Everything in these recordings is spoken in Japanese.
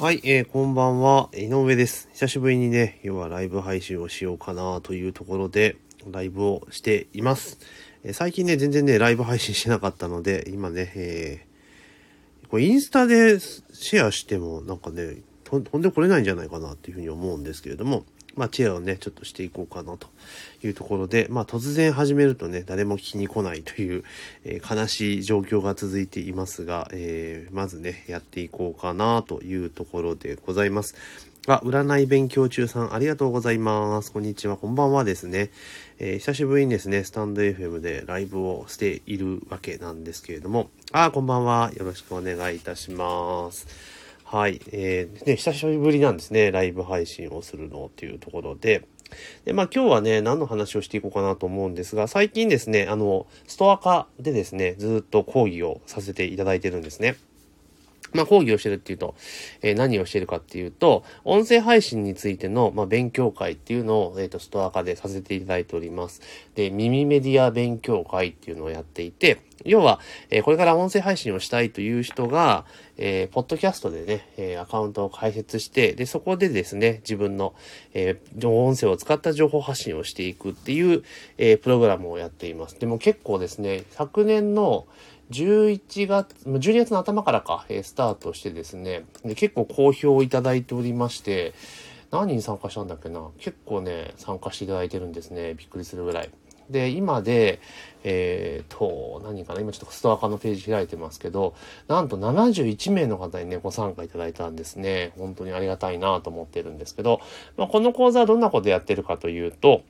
はい、えー、こんばんは、井上です。久しぶりにね、要はライブ配信をしようかなというところで、ライブをしています。えー、最近ね、全然ね、ライブ配信してなかったので、今ね、えー、これインスタでシェアしても、なんかね、飛んでこれないんじゃないかなっていうふうに思うんですけれども、まあ、チェアをね、ちょっとしていこうかなというところで、まあ、突然始めるとね、誰も聞きに来ないという、えー、悲しい状況が続いていますが、えー、まずね、やっていこうかなというところでございます。あ、占い勉強中さん、ありがとうございます。こんにちは、こんばんはですね。えー、久しぶりにですね、スタンド FM でライブをしているわけなんですけれども、あ、こんばんは。よろしくお願いいたします。はい。えー、ね、久しぶりなんですね。ライブ配信をするのっていうところで。で、まあ今日はね、何の話をしていこうかなと思うんですが、最近ですね、あの、ストア化でですね、ずっと講義をさせていただいてるんですね。まあ、講義をしてるっていうと、えー、何をしてるかっていうと、音声配信についての、まあ、勉強会っていうのを、えっ、ー、と、ストア化でさせていただいております。で、耳メディア勉強会っていうのをやっていて、要は、えー、これから音声配信をしたいという人が、えー、ポッドキャストでね、えー、アカウントを開設して、で、そこでですね、自分の、えー、音声を使った情報発信をしていくっていう、えー、プログラムをやっています。でも結構ですね、昨年の、11月、12月の頭からか、えー、スタートしてですねで、結構好評をいただいておりまして、何人参加したんだっけな結構ね、参加していただいてるんですね。びっくりするぐらい。で、今で、えー、と、何かな今ちょっとストア化のページ開いてますけど、なんと71名の方にね、ご参加いただいたんですね。本当にありがたいなと思ってるんですけど、まあ、この講座はどんなことやってるかというと、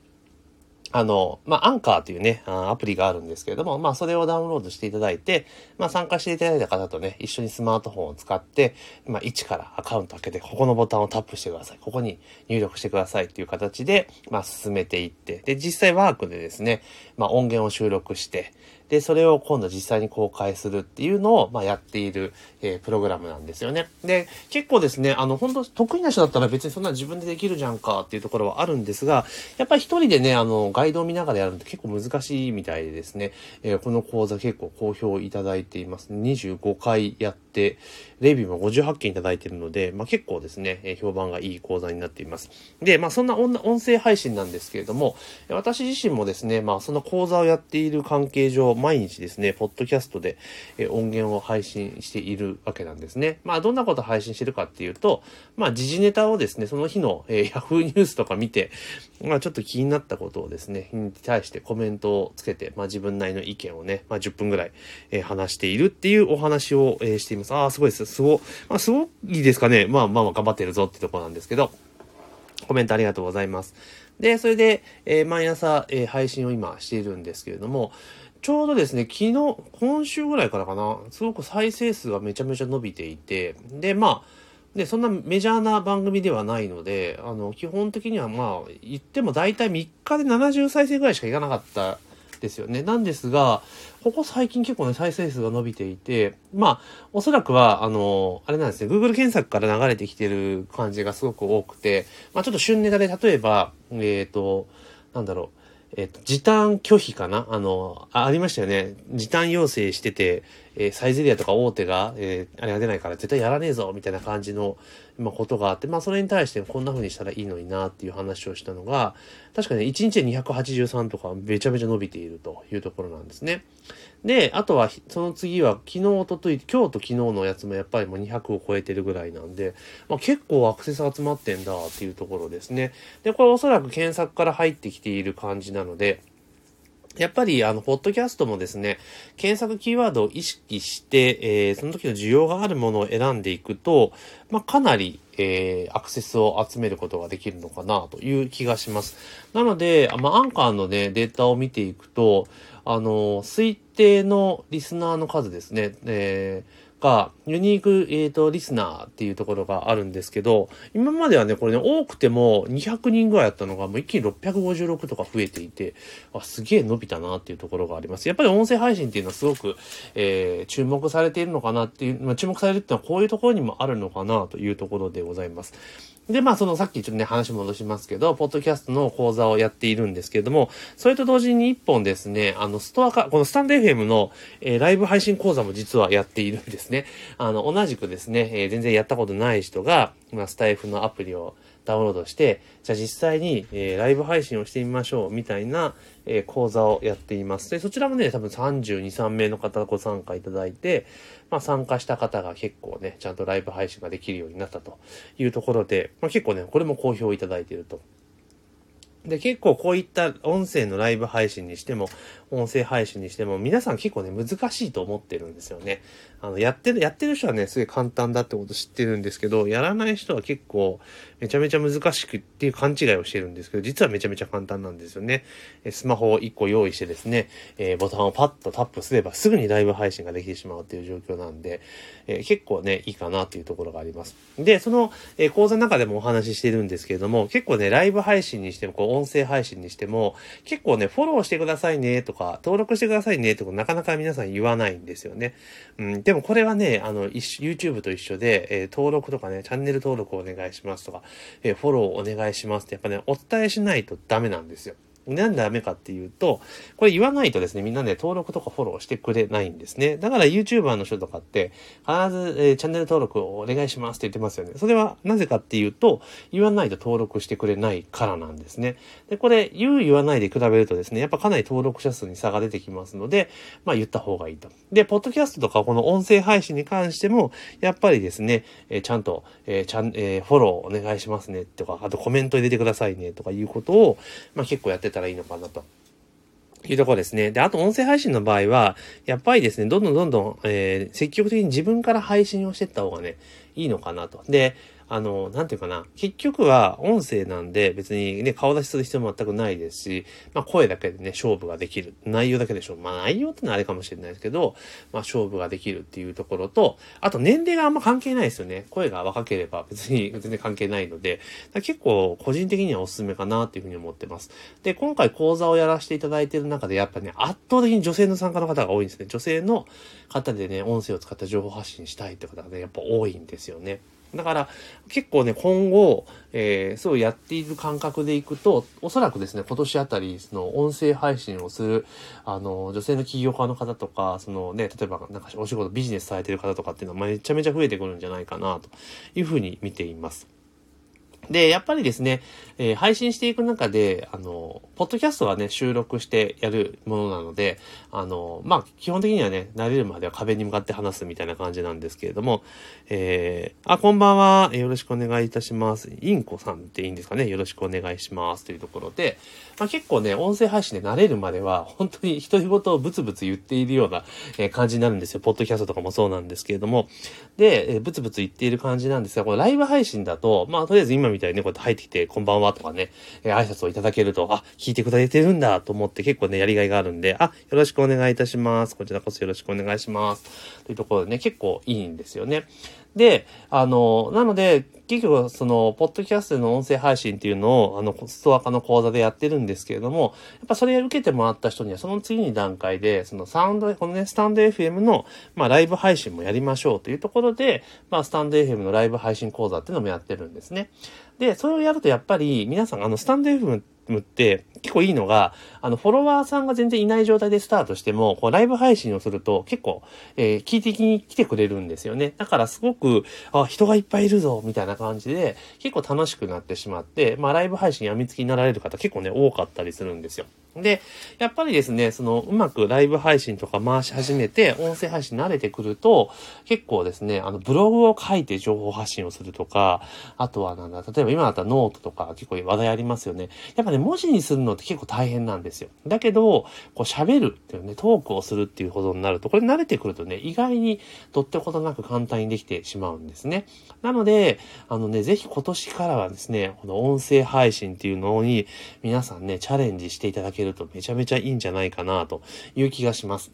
あの、まあ、アンカーというね、アプリがあるんですけれども、まあ、それをダウンロードしていただいて、まあ、参加していただいた方とね、一緒にスマートフォンを使って、まあ、1からアカウント開けて、ここのボタンをタップしてください。ここに入力してくださいっていう形で、まあ、進めていって、で、実際ワークでですね、まあ、音源を収録して、で、それを今度実際に公開するっていうのを、まあ、やっている、えー、プログラムなんですよね。で、結構ですね、あの、本当得意な人だったら別にそんな自分でできるじゃんかっていうところはあるんですが、やっぱり一人でね、あの、ガイドを見ながらやるのって結構難しいみたいでですね、えー、この講座結構好評いただいています。25回やって、レビューも58件いただいているので、まあ、結構ですね、え、評判がいい講座になっています。で、まあ、そんな音声配信なんですけれども、私自身もですね、まあ、その講座をやっている関係上、毎日ですね、ポッドキャストで、え音源を配信しているわけなんですね。まあ、どんなこと配信してるかっていうと、まあ、時事ネタをですね、その日の、えー、Yahoo ニュースとか見て、まあ、ちょっと気になったことをですね、に対してコメントをつけて、まあ、自分なりの意見をね、まあ、10分ぐらい、えー、話しているっていうお話を、えー、しています。ああ、すごいです。すご、まあ、すごいですかね。まあ、まあ、まあ、頑張ってるぞってとこなんですけど、コメントありがとうございます。で、それで、えー、毎朝、えー、配信を今しているんですけれども、ちょうどですね、昨日、今週ぐらいからかな、すごく再生数がめちゃめちゃ伸びていて、で、まあ、で、そんなメジャーな番組ではないので、あの、基本的にはまあ、言っても大体3日で70再生ぐらいしかいかなかったですよね。なんですが、ここ最近結構ね、再生数が伸びていて、まあ、おそらくは、あの、あれなんですね、Google 検索から流れてきてる感じがすごく多くて、まあちょっと旬ネタで例えば、えっ、ー、と、なんだろう、えっ、と、時短拒否かな？あのあ、ありましたよね。時短要請してて、えー、サイゼリアとか大手が、えー、あれが出ないから絶対やらねえぞ、みたいな感じの、まあ、ことがあって、まあ、それに対してこんな風にしたらいいのにな、っていう話をしたのが、確か、ね、1日で283とかめちゃめちゃ伸びているというところなんですね。で、あとは、その次は、昨日、おととい、今日と昨日のやつもやっぱりもう200を超えてるぐらいなんで、まあ、結構アクセス集まってんだっていうところですね。で、これおそらく検索から入ってきている感じなので、やっぱり、あの、ポッドキャストもですね、検索キーワードを意識して、えー、その時の需要があるものを選んでいくと、まあ、かなり、えー、アクセスを集めることができるのかなという気がします。なので、まあ、アンカーのね、データを見ていくと、あの、推定のリスナーの数ですね、えーが、ユニーク、えっ、ー、と、リスナーっていうところがあるんですけど、今まではね、これね、多くても200人ぐらいやったのが、もう一気に656とか増えていて、あ、すげえ伸びたなっていうところがあります。やっぱり音声配信っていうのはすごく、えー、注目されているのかなっていう、まあ、注目されるっていうのはこういうところにもあるのかなというところでございます。で、まあ、そのさっきちょっとね、話戻しますけど、ポッドキャストの講座をやっているんですけれども、それと同時に一本ですね、あの、ストア化、このスタンド FM の、えー、ライブ配信講座も実はやっているんですね。あの、同じくですね、えー、全然やったことない人が、まあ、スタイフのアプリをダウンロードして、じゃあ実際に、えー、ライブ配信をしてみましょう、みたいな、えー、講座をやっています。で、そちらもね、多分32、3名の方ご参加いただいて、まあ参加した方が結構ね、ちゃんとライブ配信ができるようになったというところで、まあ結構ね、これも好評いただいていると。で、結構こういった音声のライブ配信にしても、音声配信にしても、皆さん結構ね、難しいと思ってるんですよね。あの、やってる、やってる人はね、すごい簡単だってこと知ってるんですけど、やらない人は結構、めちゃめちゃ難しくっていう勘違いをしてるんですけど、実はめちゃめちゃ簡単なんですよね。スマホを1個用意してですね、えー、ボタンをパッとタップすればすぐにライブ配信ができてしまうっていう状況なんで、えー、結構ね、いいかなっていうところがあります。で、その、えー、講座の中でもお話ししてるんですけれども、結構ね、ライブ配信にしても、こう、音声配信にしても、結構ね、フォローしてくださいねとか、登録してくださいねとか、なかなか皆さん言わないんですよね。うん、でもこれはね、あの、YouTube と一緒で、えー、登録とかね、チャンネル登録お願いしますとか、えー、フォローお願いしますって、やっぱね、お伝えしないとダメなんですよ。なんでダメかっていうと、これ言わないとですね、みんなね、登録とかフォローしてくれないんですね。だから YouTuber の人とかって、必ず、えー、チャンネル登録をお願いしますって言ってますよね。それはなぜかっていうと、言わないと登録してくれないからなんですね。で、これ、言う言わないで比べるとですね、やっぱかなり登録者数に差が出てきますので、まあ言った方がいいと。で、ポッドキャストとかこの音声配信に関しても、やっぱりですね、えー、ちゃんと、えー、ちゃん、えー、フォローお願いしますねとか、あとコメント入れてくださいねとかいうことを、まあ結構やってたたらいいのかなと。いうところですね。で、あと音声配信の場合は、やっぱりですね、どんどんどんどん、えー、積極的に自分から配信をしていった方がね、いいのかなと。で、あの、なんていうかな、結局は音声なんで別にね、顔出しする必要も全くないですし、まあ声だけでね、勝負ができる。内容だけでしょう。まあ内容ってのはあれかもしれないですけど、まあ勝負ができるっていうところと、あと年齢があんま関係ないですよね。声が若ければ別に 全然関係ないので、結構個人的にはおすすめかなっていうふうに思ってます。で、今回講座をやらせていただいている中でやっぱね、圧倒的に女性の参加の方が多いんですね。女性の方でね、音声を使った情報発信したいって方がね、やっぱ多いんですよね。だから、結構ね、今後、えー、そうやっている感覚でいくと、おそらくですね、今年あたり、その、音声配信をする、あの、女性の起業家の方とか、そのね、例えば、なんかお仕事、ビジネスされてる方とかっていうのは、めちゃめちゃ増えてくるんじゃないかな、というふうに見ています。で、やっぱりですね、えー、配信していく中で、あの、ポッドキャストはね、収録してやるものなので、あの、まあ、基本的にはね、慣れるまでは壁に向かって話すみたいな感じなんですけれども、えー、あ、こんばんは、よろしくお願いいたします。インコさんっていいんですかね、よろしくお願いします。というところで、まあ、結構ね、音声配信で慣れるまでは、本当に独り言をブツブツ言っているような、え、感じになるんですよ。ポッドキャストとかもそうなんですけれども、で、えー、ブツブツ言っている感じなんですが、これライブ配信だと、まあ、とりあえず今みたいにね、こうやって入ってきて、こんばんはとかね、えー、挨拶をいただけると、あ、聞いてくれてるんだと思って結構ね、やりがいがあるんで、あ、よろしくお願いいたします。こちらこそよろしくお願いします。というところでね、結構いいんですよね。で、あの、なので、結局、その、ポッドキャストの音声配信っていうのを、あの、ストア化の講座でやってるんですけれども、やっぱそれを受けてもらった人には、その次に段階で、そのサウンド、このね、スタンド FM の、まあ、ライブ配信もやりましょうというところで、まあ、スタンド FM のライブ配信講座っていうのもやってるんですね。で、それをやるとやっぱり、皆さん、あの、スタンド FM ってって結構いいのが、あの、フォロワーさんが全然いない状態でスタートしても、こう、ライブ配信をすると結構、えー、聞いてきに来てくれるんですよね。だからすごく、あ、人がいっぱいいるぞ、みたいな感じで、結構楽しくなってしまって、まあ、ライブ配信やみつきになられる方結構ね、多かったりするんですよ。で、やっぱりですね、その、うまくライブ配信とか回し始めて、音声配信慣れてくると、結構ですね、あの、ブログを書いて情報発信をするとか、あとはなんだ、例えば今だったらノートとか結構話題ありますよね。やっぱね、文字にするのって結構大変なんですよ。だけど、こう喋るっていうね、トークをするっていうほうになると、これ慣れてくるとね、意外にどってことなく簡単にできてしまうんですね。なので、あのね、ぜひ今年からはですね、この音声配信っていうのに、皆さんね、チャレンジしていただけるとめちゃめちゃいいんじゃないかなという気がします。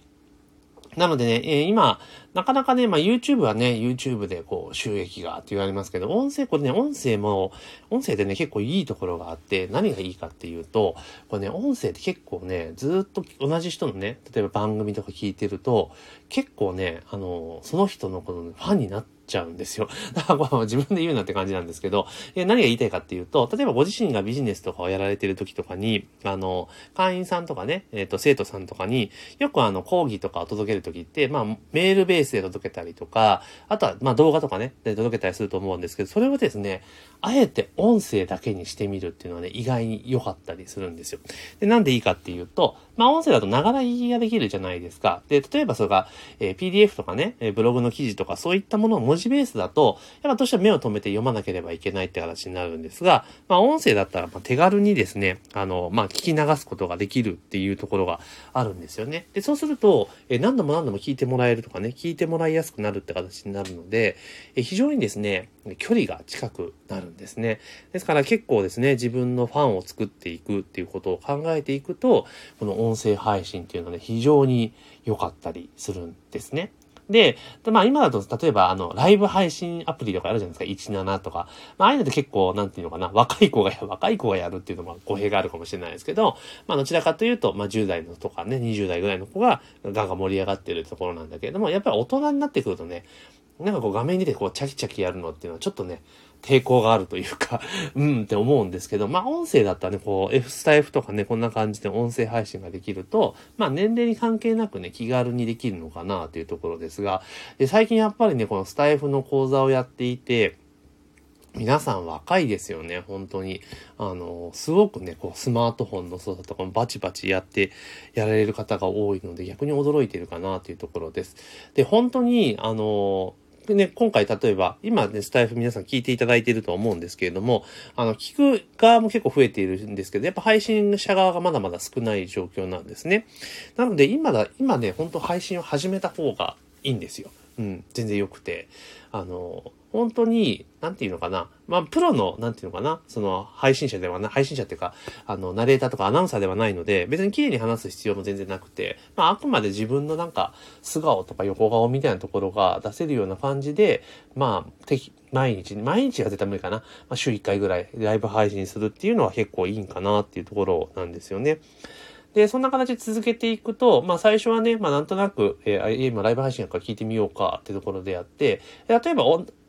なのでね、えー、今、なかなかね、まあ YouTube はね、YouTube でこう収益がって言われますけど、音声、これね、音声も、音声でね、結構いいところがあって、何がいいかっていうと、これね、音声って結構ね、ずっと同じ人のね、例えば番組とか聞いてると、結構ね、あの、その人のこの、ファンになって、ちゃうんですよ。だから自分で言うなって感じなんですけど、何が言いたいかっていうと、例えばご自身がビジネスとかをやられてる時とかに、あの、会員さんとかね、えっ、ー、と、生徒さんとかに、よくあの、講義とかを届ける時って、まあ、メールベースで届けたりとか、あとは、まあ、動画とかね、で届けたりすると思うんですけど、それをですね、あえて音声だけにしてみるっていうのはね、意外に良かったりするんですよ。で、なんでいいかっていうと、まあ、音声だとながら言いができるじゃないですか。で、例えばそれが、えー、PDF とかね、ブログの記事とかそういったものを文字ベースだと、やっぱどうしても目を止めて読まなければいけないって形になるんですが、まあ、音声だったら、ま手軽にですね、あの、まあ、聞き流すことができるっていうところがあるんですよね。で、そうすると、え何度も何度も聞いてもらえるとかね、聞いてもらいやすくなるって形になるので、え非常にですね、距離が近くなるんですね。ですから結構ですね、自分のファンを作っていくっていうことを考えていくと、この音声配信っていうのはね、非常に良かったりするんですね。で、まあ今だと、例えばあの、ライブ配信アプリとかあるじゃないですか、17とか。まあああいうのって結構、なんていうのかな、若い子がや、若い子がやるっていうのも語弊があるかもしれないですけど、まあどちらかというと、まあ10代のとかね、20代ぐらいの子がガンガン盛り上がってるところなんだけれども、やっぱり大人になってくるとね、なんかこう画面に出てこうチャキチャキやるのっていうのはちょっとね、抵抗があるというか うんって思うんですけど、まあ音声だったらね、こう F スタイフとかね、こんな感じで音声配信ができると、まあ年齢に関係なくね、気軽にできるのかなというところですが、で最近やっぱりね、このスタイフの講座をやっていて、皆さん若いですよね、本当に。あの、すごくね、こう、スマートフォンの操作とかもバチバチやって、やられる方が多いので、逆に驚いてるかなというところです。で、本当に、あの、でね、今回例えば、今ね、スタイフ皆さん聞いていただいていると思うんですけれども、あの、聞く側も結構増えているんですけど、やっぱ配信者側がまだまだ少ない状況なんですね。なので、今だ、今ね、本当配信を始めた方がいいんですよ。うん、全然良くて。あの、本当に、なんていうのかな。まあ、プロの、なんていうのかな。その、配信者ではな、配信者っていうか、あの、ナレーターとかアナウンサーではないので、別に綺麗に話す必要も全然なくて、まあ、あくまで自分のなんか、素顔とか横顔みたいなところが出せるような感じで、まあ、適、毎日、毎日は絶対無理かな。まあ、週1回ぐらいライブ配信するっていうのは結構いいんかなっていうところなんですよね。で、そんな形で続けていくと、まあ最初はね、まあなんとなく、えー、今ライブ配信やから聞いてみようかってところでやって、例えば、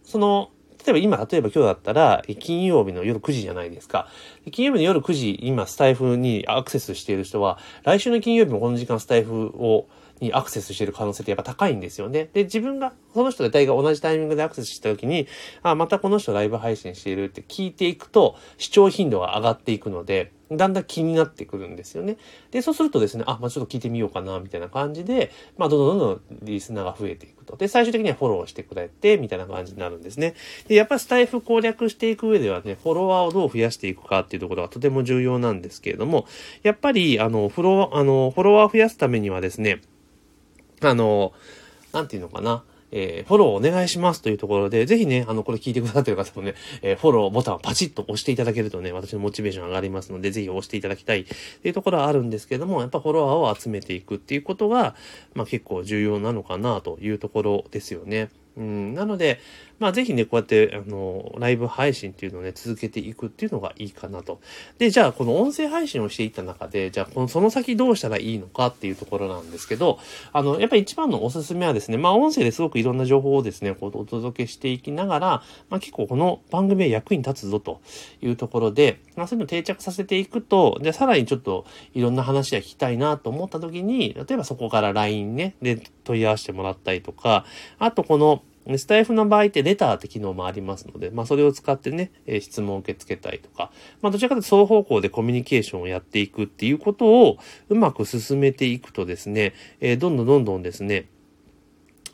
その、例えば今、例えば今日だったら、金曜日の夜9時じゃないですか。金曜日の夜9時、今スタイフにアクセスしている人は、来週の金曜日もこの時間スタイフを、にアクセスしている可能性ってやっぱ高いんですよね。で、自分が、その人で大概同じタイミングでアクセスした時に、あ、またこの人ライブ配信しているって聞いていくと、視聴頻度が上がっていくので、だんだん気になってくるんですよね。で、そうするとですね、あ、まあちょっと聞いてみようかな、みたいな感じで、まあどんどんどんどんリスナーが増えていくと。で、最終的にはフォローしてくれて、みたいな感じになるんですね。で、やっぱりスタイフ攻略していく上ではね、フォロワーをどう増やしていくかっていうところがとても重要なんですけれども、やっぱり、あの、フォロワー、あの、フォロワーを増やすためにはですね、あの、なんていうのかな。えー、フォローお願いしますというところで、ぜひね、あの、これ聞いてくださってる方もね、えー、フォローボタンをパチッと押していただけるとね、私のモチベーション上がりますので、ぜひ押していただきたいっていうところはあるんですけども、やっぱフォロワーを集めていくっていうことが、まあ結構重要なのかなというところですよね。うん、なので、まあぜひね、こうやって、あの、ライブ配信っていうのをね、続けていくっていうのがいいかなと。で、じゃあ、この音声配信をしていった中で、じゃあ、この、その先どうしたらいいのかっていうところなんですけど、あの、やっぱり一番のおすすめはですね、まあ音声ですごくいろんな情報をですね、こう、お届けしていきながら、まあ結構この番組は役に立つぞというところで、まあそういうの定着させていくと、じゃあさらにちょっといろんな話が聞きたいなと思った時に、例えばそこから LINE ね、で問い合わせてもらったりとか、あとこの、スタイフの場合ってレターって機能もありますので、まあそれを使ってね、え、質問を受け付けたりとか、まあどちらかというと双方向でコミュニケーションをやっていくっていうことをうまく進めていくとですね、え、どんどんどんどんですね、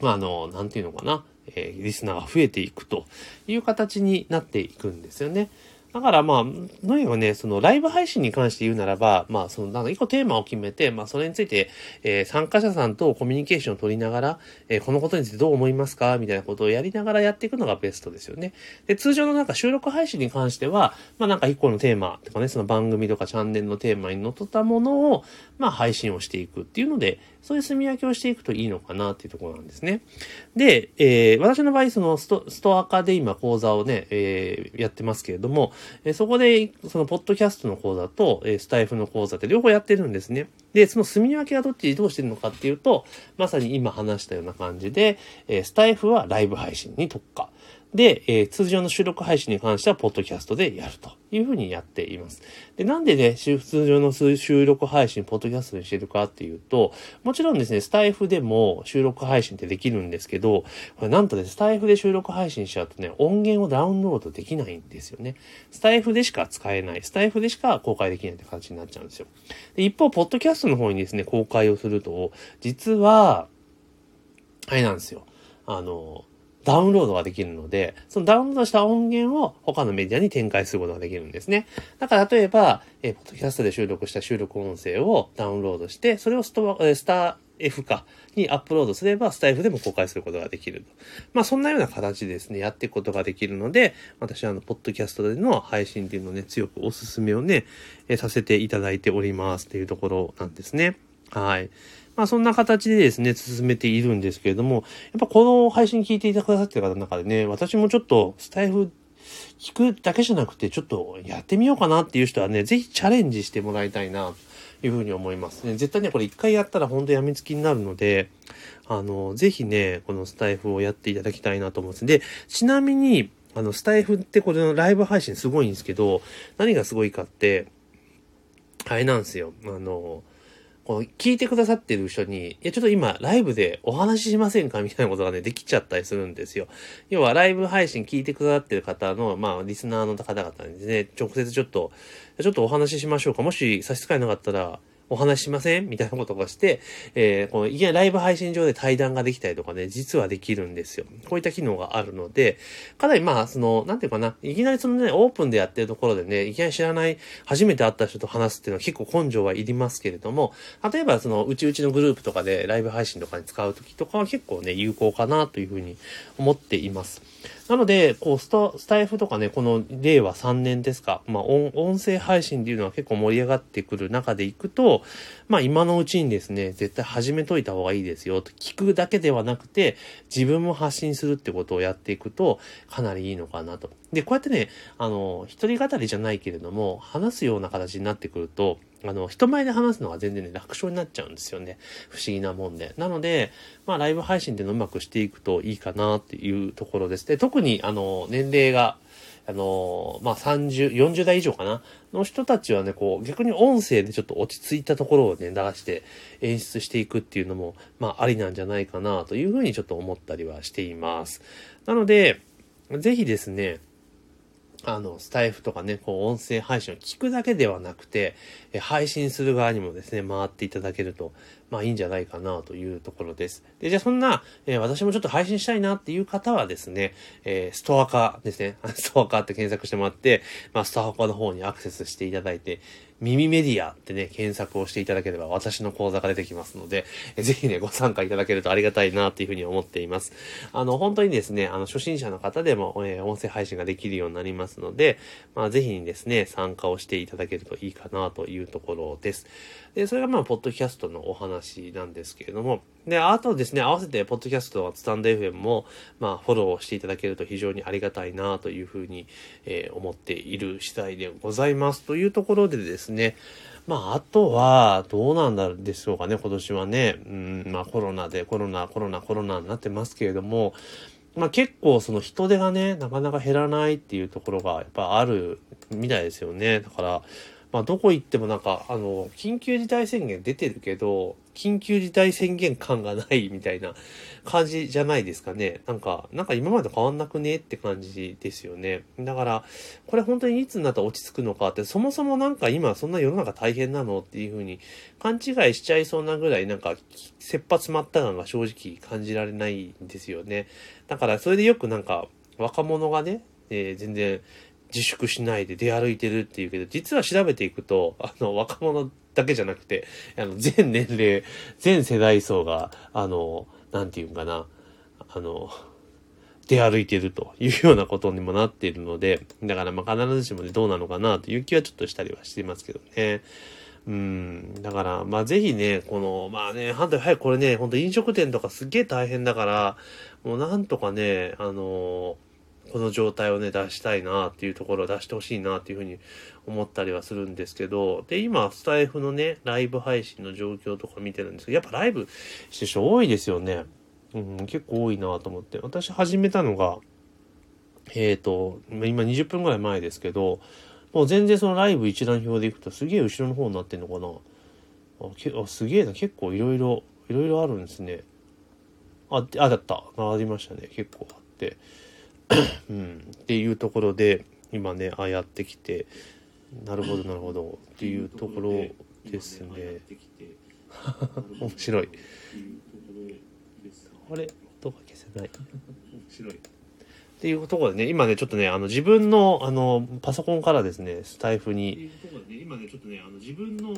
まあの、なんていうのかな、え、リスナーが増えていくという形になっていくんですよね。だからまあ、のにかね、そのライブ配信に関して言うならば、まあそのなんか一個テーマを決めて、まあそれについて、えー、参加者さんとコミュニケーションを取りながら、えー、このことについてどう思いますか？みたいなことをやりながらやっていくのがベストですよね。で、通常のなんか収録配信に関しては、まあなんか一個のテーマとかね、その番組とかチャンネルのテーマにのっとったものを、まあ配信をしていくっていうので、そういう住み分けをしていくといいのかなっていうところなんですね。で、えー、私の場合、そのスト、ストア化で今講座をね、えー、やってますけれども、えそこで、その、ポッドキャストの講座と、えスタイフの講座って両方やってるんですね。で、その住み分けはどっちにどうしてるのかっていうと、まさに今話したような感じで、えスタイフはライブ配信に特化。で、えー、通常の収録配信に関しては、ポッドキャストでやるというふうにやっています。で、なんでね、通常の収録配信、ポッドキャストにしてるかっていうと、もちろんですね、スタイフでも収録配信ってできるんですけど、これなんとね、スタイフで収録配信しちゃうとね、音源をダウンロードできないんですよね。スタイフでしか使えない、スタイフでしか公開できないって形になっちゃうんですよ。で一方、ポッドキャストの方にですね、公開をすると、実は、あれなんですよ。あの、ダウンロードができるので、そのダウンロードした音源を他のメディアに展開することができるんですね。だから例えば、えー、ポッドキャストで収録した収録音声をダウンロードして、それをストスター F かにアップロードすれば、スタイフでも公開することができる。まあ、そんなような形でですね、やっていくことができるので、私はあの、ポッドキャストでの配信っていうのをね、強くお勧めをね、えさせていただいておりますっていうところなんですね。はい。まあそんな形でですね、進めているんですけれども、やっぱこの配信聞いていてくださってる方の中でね、私もちょっとスタイフ聞くだけじゃなくて、ちょっとやってみようかなっていう人はね、ぜひチャレンジしてもらいたいな、というふうに思いますね。絶対ね、これ一回やったら本当やみつきになるので、あの、ぜひね、このスタイフをやっていただきたいなと思うんです。で、ちなみに、あの、スタイフってこれのライブ配信すごいんですけど、何がすごいかって、あれなんですよ。あの、この聞いてくださってる人に、いや、ちょっと今、ライブでお話ししませんか？みたいなことがね、できちゃったりするんですよ。要は、ライブ配信聞いてくださってる方の、まあ、リスナーの方々にですね、直接ちょっと、ちょっとお話ししましょうか？もし差し支えなかったら、お話しません？みたいなことがして、えー、このいきなりライブ配信上で対談ができたりとかね、実はできるんですよ。こういった機能があるので、かなりまあ、その、なんていうかな、いきなりそのね、オープンでやってるところでね、いきなり知らない、初めて会った人と話すっていうのは結構根性はいりますけれども、例えばその、うちうちのグループとかでライブ配信とかに使うときとかは結構ね、有効かなというふうに思っています。なので、こうスタ、スタイフとかね、この令和3年ですか、まあ音、音声配信っていうのは結構盛り上がってくる中でいくと、まあ今のうちにですね、絶対始めといた方がいいですよと、聞くだけではなくて、自分も発信するってことをやっていくと、かなりいいのかなと。で、こうやってね、あの、一人語りじゃないけれども、話すような形になってくると、あの、人前で話すのは全然ね、楽勝になっちゃうんですよね。不思議なもんで。なので、まあ、ライブ配信でのうまくしていくといいかなっていうところですで、特に、あの、年齢が、あの、まあ、30、40代以上かな？の人たちはね、こう、逆に音声でちょっと落ち着いたところをね、出して演出していくっていうのも、まあ、ありなんじゃないかなというふうにちょっと思ったりはしています。なので、ぜひですね、あの、スタイフとかね、こう、音声配信を聞くだけではなくて、え配信する側にもですね、回っていただけると、まあいいんじゃないかなというところです。で、じゃあそんな、えー、私もちょっと配信したいなっていう方はですね、えー、ストア化ですね、ストア化って検索してもらって、まあストア化の方にアクセスしていただいて、耳メディアってね、検索をしていただければ私の講座が出てきますので、ぜひね、ご参加いただけるとありがたいなっていうふうに思っています。あの、本当にですね、あの、初心者の方でも、えー、音声配信ができるようになりますので、まあ、ぜひにですね、参加をしていただけるといいかなというところです。で、それがまあ、ポッドキャストのお話なんですけれども、で、あとですね、合わせて、ポッドキャストはスタンド FM も、まあ、フォローしていただけると非常にありがたいなというふうに、えー、思っている次第でございます。というところでですね、まあ、あとは、どうなんだでしょうかね、今年はね。うん、まあ、コロナで、コロナ、コロナ、コロナになってますけれども、まあ結構その人手がね、なかなか減らないっていうところがやっぱあるみたいですよね。だから、まあどこ行ってもなんか、あの、緊急事態宣言出てるけど、緊急事態宣言感がないみたいな感じじゃないですかね。なんか、なんか今まで変わんなくねって感じですよね。だから、これ本当にいつになったら落ち着くのかって、そもそもなんか今そんな世の中大変なのっていうふうに勘違いしちゃいそうなぐらいなんか、切羽詰まった感が正直感じられないんですよね。だからそれでよくなんか、若者がね、えー、全然自粛しないで出歩いてるっていうけど、実は調べていくと、あの、若者だけじゃなくて、あの、全年齢、全世代層が、あの、なんていうんかな、あの、出歩いてるというようなことにもなっているので、だからまあ必ずしもね、どうなのかなという気はちょっとしたりはしていますけどね。うん。だから、まあぜひね、この、まあね、反対、はい、これね、ほんと飲食店とかすっげえ大変だから、もうなんとかね、あのこの状態をね、出したいなっていうところを出してほしいなっていうふうに思ったりはするんですけど、で、今、スタイフのね、ライブ配信の状況とか見てるんですけど、やっぱライブしてる人多いですよね。うん、結構多いなと思って。私始めたのが、えっ、ー、と、今20分ぐらい前ですけど、もう全然そのライブ一覧表でいくとすげえ後ろの方になってんのかなあけあすげえな、結構いろいろ、いろいろあるんですね。あ、あ、だった。ありましたね。結構あって。うん。っていうところで、今ね、ああやってきて、なるほど、なるほど。っていうところですね。面白い。あれ？音が消せない。面白い。っていうところでね、今ね、ちょっとね、あの、自分の、あの、パソコンからですね、スタイフに、今ね、ちょっとね、あの、自分の、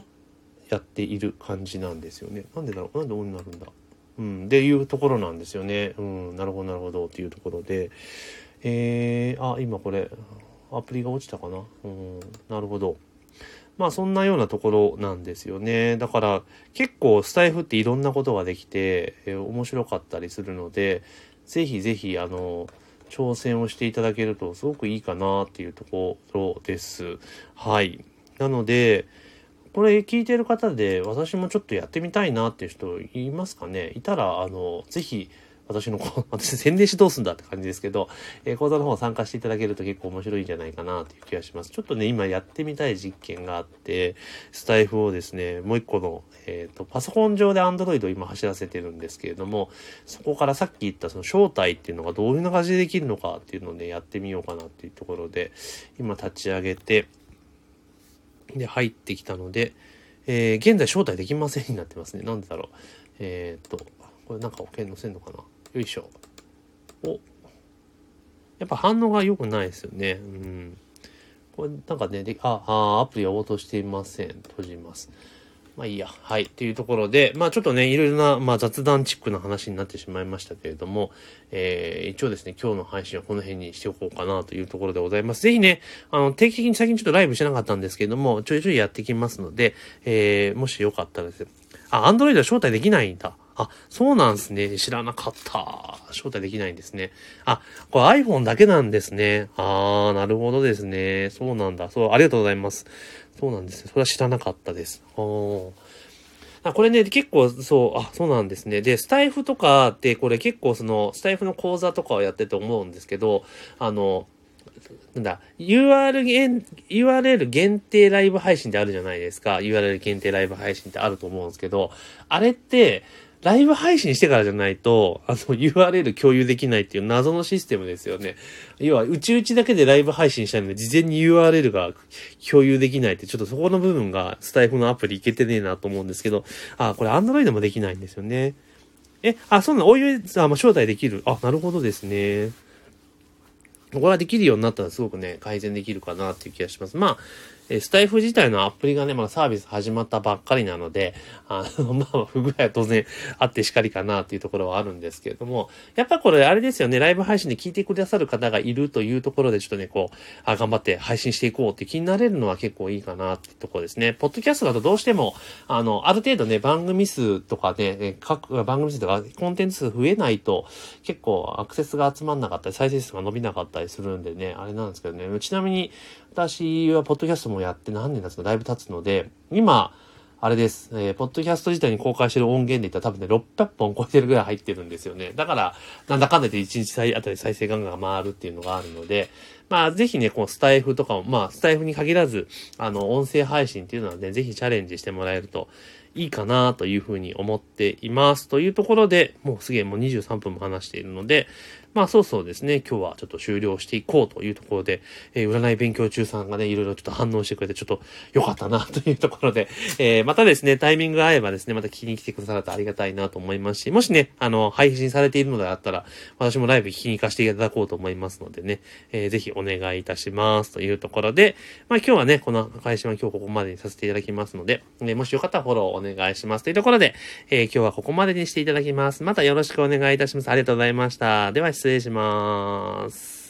やっている感じなんですよね。なんでだろう？なんでオンになるんだ？うん、っていうところなんですよね。うん、なるほど、なるほど、っていうところで。えー、あ、今これ、アプリが落ちたかな？うん、なるほど。まあそんなようなところなんですよね。だから結構スタイフっていろんなことができて、えー、面白かったりするので、ぜひぜひあの、挑戦をしていただけるとすごくいいかなっていうところです。はい。なので、これ聞いてる方で私もちょっとやってみたいなっていう人いますかね？いたら、あの、ぜひ私の、私宣伝しどうすんだって感じですけど、えー、講座の方参加していただけると結構面白いんじゃないかなっていう気がします。ちょっとね、今やってみたい実験があって、スタイフをですね、もう一個の、えっ、ー、と、パソコン上で Android を今走らせてるんですけれども、そこからさっき言ったその正体っていうのがどういう感じでできるのかっていうのをね、やってみようかなっていうところで、今立ち上げて、で、入ってきたので、えー、現在招待できませんになってますね。なんでだろう。えー、っと、これなんか保険載せんのかなよいしょ。お。やっぱ反応が良くないですよね。うん。これなんかね、であ、あ、アプリは応答していません。閉じます。まあいいや。はい。っていうところで、まあちょっとね、いろいろな、まあ雑談チックな話になってしまいましたけれども、えー、一応ですね、今日の配信はこの辺にしておこうかなというところでございます。ぜひね、あの、定期的に最近ちょっとライブしてなかったんですけれども、ちょいちょいやってきますので、えー、もしよかったらですね、あ、アンドロイドは招待できないんだ。あ、そうなんですね。知らなかった。招待できないんですね。あ、これ iPhone だけなんですね。あー、なるほどですね。そうなんだ。そう、ありがとうございます。そうなんですねそれは知らなかったです。あこれね、結構、そう、あ、そうなんですね。で、スタイフとかって、これ結構その、スタイフの講座とかをやってて思うんですけど、あの、なんだ、URL, URL 限定ライブ配信ってあるじゃないですか。URL 限定ライブ配信ってあると思うんですけど、あれって、ライブ配信してからじゃないと、あの URL 共有できないっていう謎のシステムですよね。要は、うちうちだけでライブ配信したいので、事前に URL が共有できないって、ちょっとそこの部分がスタイフのアプリいけてねえなと思うんですけど、あ、これ Android もできないんですよね。え、あ、そんな、お湯、あ、まあ、招待できる。あ、なるほどですね。これはできるようになったらすごくね、改善できるかなっていう気がします。まあ、えスタイフ自体のアプリがね、まだサービス始まったばっかりなので、あの、まあ、不具合は当然あってしかりかなっていうところはあるんですけれども、やっぱこれあれですよね、ライブ配信で聞いてくださる方がいるというところで、ちょっとね、こう、あ、頑張って配信していこうって気になれるのは結構いいかなってところですね。ポッドキャストだとどうしても、あの、ある程度ね、番組数とかね、各番組数とかコンテンツ数増えないと、結構アクセスが集まんなかったり、再生数が伸びなかったりするんでね、あれなんですけどね、ちなみに、私はポッドキャストもやって何年経つかだいぶ経つので、今、あれです。えー、ポッドキャスト自体に公開してる音源で言ったら多分ね、600本超えてるぐらい入ってるんですよね。だから、なんだかんだで1日あたり再生ガンガン回るっていうのがあるので、まあ、ぜひね、このスタイフとかも、まあ、スタイフに限らず、あの、音声配信っていうのはね、ぜひチャレンジしてもらえるといいかなというふうに思っています。というところで、もうすげえもう23分も話しているので、まあそうそうですね、今日はちょっと終了していこうというところで、えー、占い勉強中さんがね、いろいろちょっと反応してくれて、ちょっと良かったなというところで、えー、またですね、タイミングが合えばですね、また聞きに来てくださるとありがたいなと思いますし、もしね、あの、配信されているのであったら、私もライブ聞きに行かせていただこうと思いますのでね、えー、ぜひお願いいたしますというところで、まあ今日はね、この配信は今日ここまでにさせていただきますので、えもしよかったらフォローお願いしますというところで、え今日はここまでにしていただきます。またよろしくお願いいたします。ありがとうございました。では失礼します。